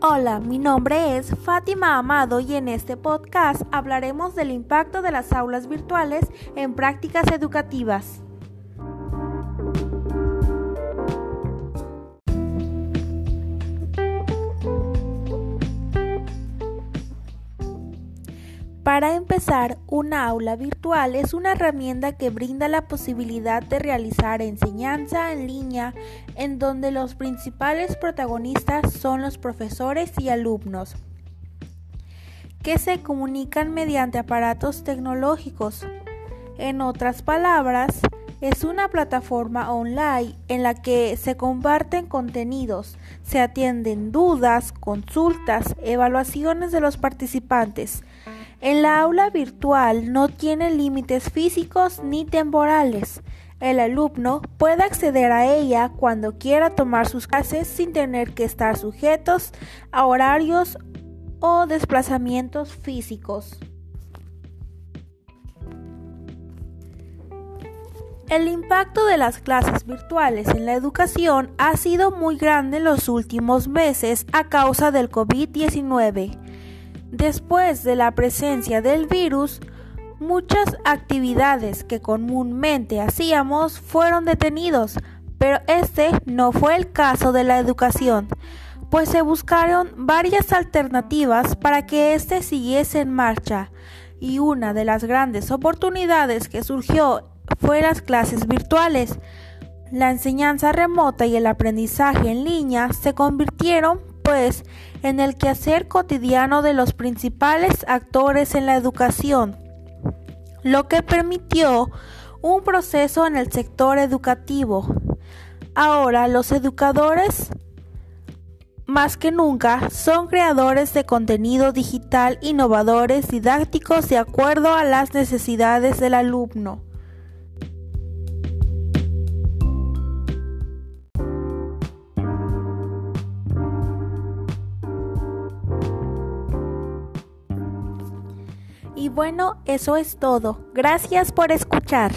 Hola, mi nombre es Fátima Amado y en este podcast hablaremos del impacto de las aulas virtuales en prácticas educativas. Para empezar, una aula virtual es una herramienta que brinda la posibilidad de realizar enseñanza en línea en donde los principales protagonistas son los profesores y alumnos, que se comunican mediante aparatos tecnológicos. En otras palabras, es una plataforma online en la que se comparten contenidos, se atienden dudas, consultas, evaluaciones de los participantes, en la aula virtual no tiene límites físicos ni temporales. El alumno puede acceder a ella cuando quiera tomar sus clases sin tener que estar sujetos a horarios o desplazamientos físicos. El impacto de las clases virtuales en la educación ha sido muy grande en los últimos meses a causa del COVID-19. Después de la presencia del virus, muchas actividades que comúnmente hacíamos fueron detenidos, pero este no fue el caso de la educación, pues se buscaron varias alternativas para que éste siguiese en marcha, y una de las grandes oportunidades que surgió fue las clases virtuales. La enseñanza remota y el aprendizaje en línea se convirtieron en el quehacer cotidiano de los principales actores en la educación, lo que permitió un proceso en el sector educativo. Ahora los educadores más que nunca son creadores de contenido digital innovadores didácticos de acuerdo a las necesidades del alumno. Y bueno, eso es todo. Gracias por escuchar.